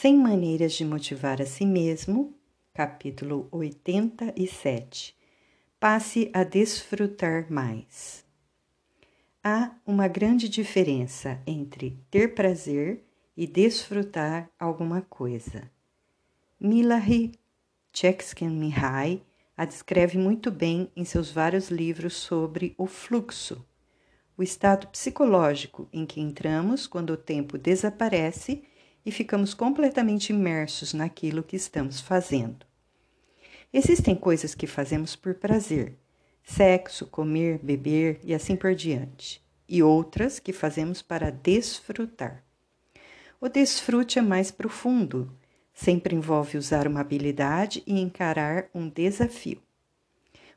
100 maneiras de motivar a si mesmo, capítulo 87. Passe a desfrutar mais. Há uma grande diferença entre ter prazer e desfrutar alguma coisa. Milahi Csikszentmihalyi a descreve muito bem em seus vários livros sobre o fluxo, o estado psicológico em que entramos quando o tempo desaparece e ficamos completamente imersos naquilo que estamos fazendo. Existem coisas que fazemos por prazer, sexo, comer, beber e assim por diante, e outras que fazemos para desfrutar. O desfrute é mais profundo, sempre envolve usar uma habilidade e encarar um desafio.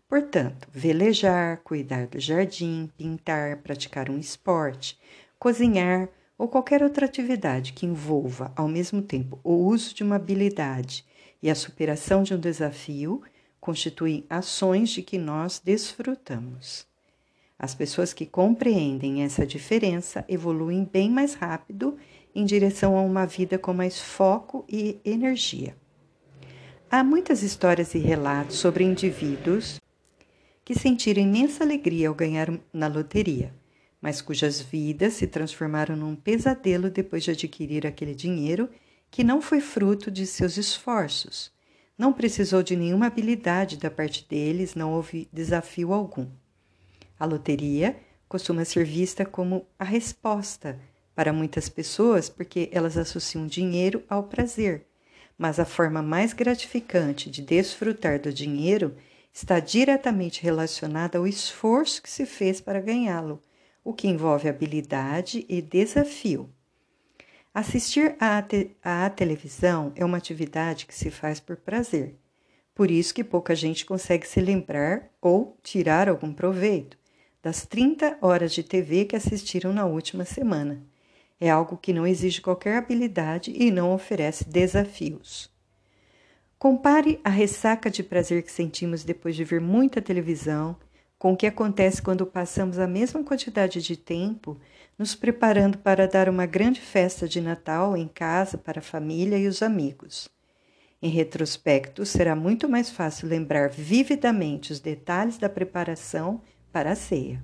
Portanto, velejar, cuidar do jardim, pintar, praticar um esporte, cozinhar, ou qualquer outra atividade que envolva, ao mesmo tempo, o uso de uma habilidade e a superação de um desafio constituem ações de que nós desfrutamos. As pessoas que compreendem essa diferença evoluem bem mais rápido em direção a uma vida com mais foco e energia. Há muitas histórias e relatos sobre indivíduos que sentiram imensa alegria ao ganhar na loteria mas cujas vidas se transformaram num pesadelo depois de adquirir aquele dinheiro que não foi fruto de seus esforços. Não precisou de nenhuma habilidade da parte deles, não houve desafio algum. A loteria costuma ser vista como a resposta para muitas pessoas porque elas associam dinheiro ao prazer, mas a forma mais gratificante de desfrutar do dinheiro está diretamente relacionada ao esforço que se fez para ganhá-lo o que envolve habilidade e desafio. Assistir à, te à televisão é uma atividade que se faz por prazer, por isso que pouca gente consegue se lembrar ou tirar algum proveito das 30 horas de TV que assistiram na última semana. É algo que não exige qualquer habilidade e não oferece desafios. Compare a ressaca de prazer que sentimos depois de ver muita televisão com o que acontece quando passamos a mesma quantidade de tempo nos preparando para dar uma grande festa de Natal em casa para a família e os amigos. Em retrospecto, será muito mais fácil lembrar vividamente os detalhes da preparação para a ceia.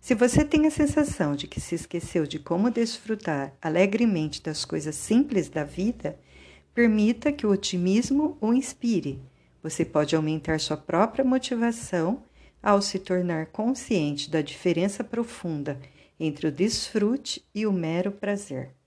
Se você tem a sensação de que se esqueceu de como desfrutar alegremente das coisas simples da vida, permita que o otimismo o inspire. Você pode aumentar sua própria motivação ao se tornar consciente da diferença profunda entre o desfrute e o mero prazer.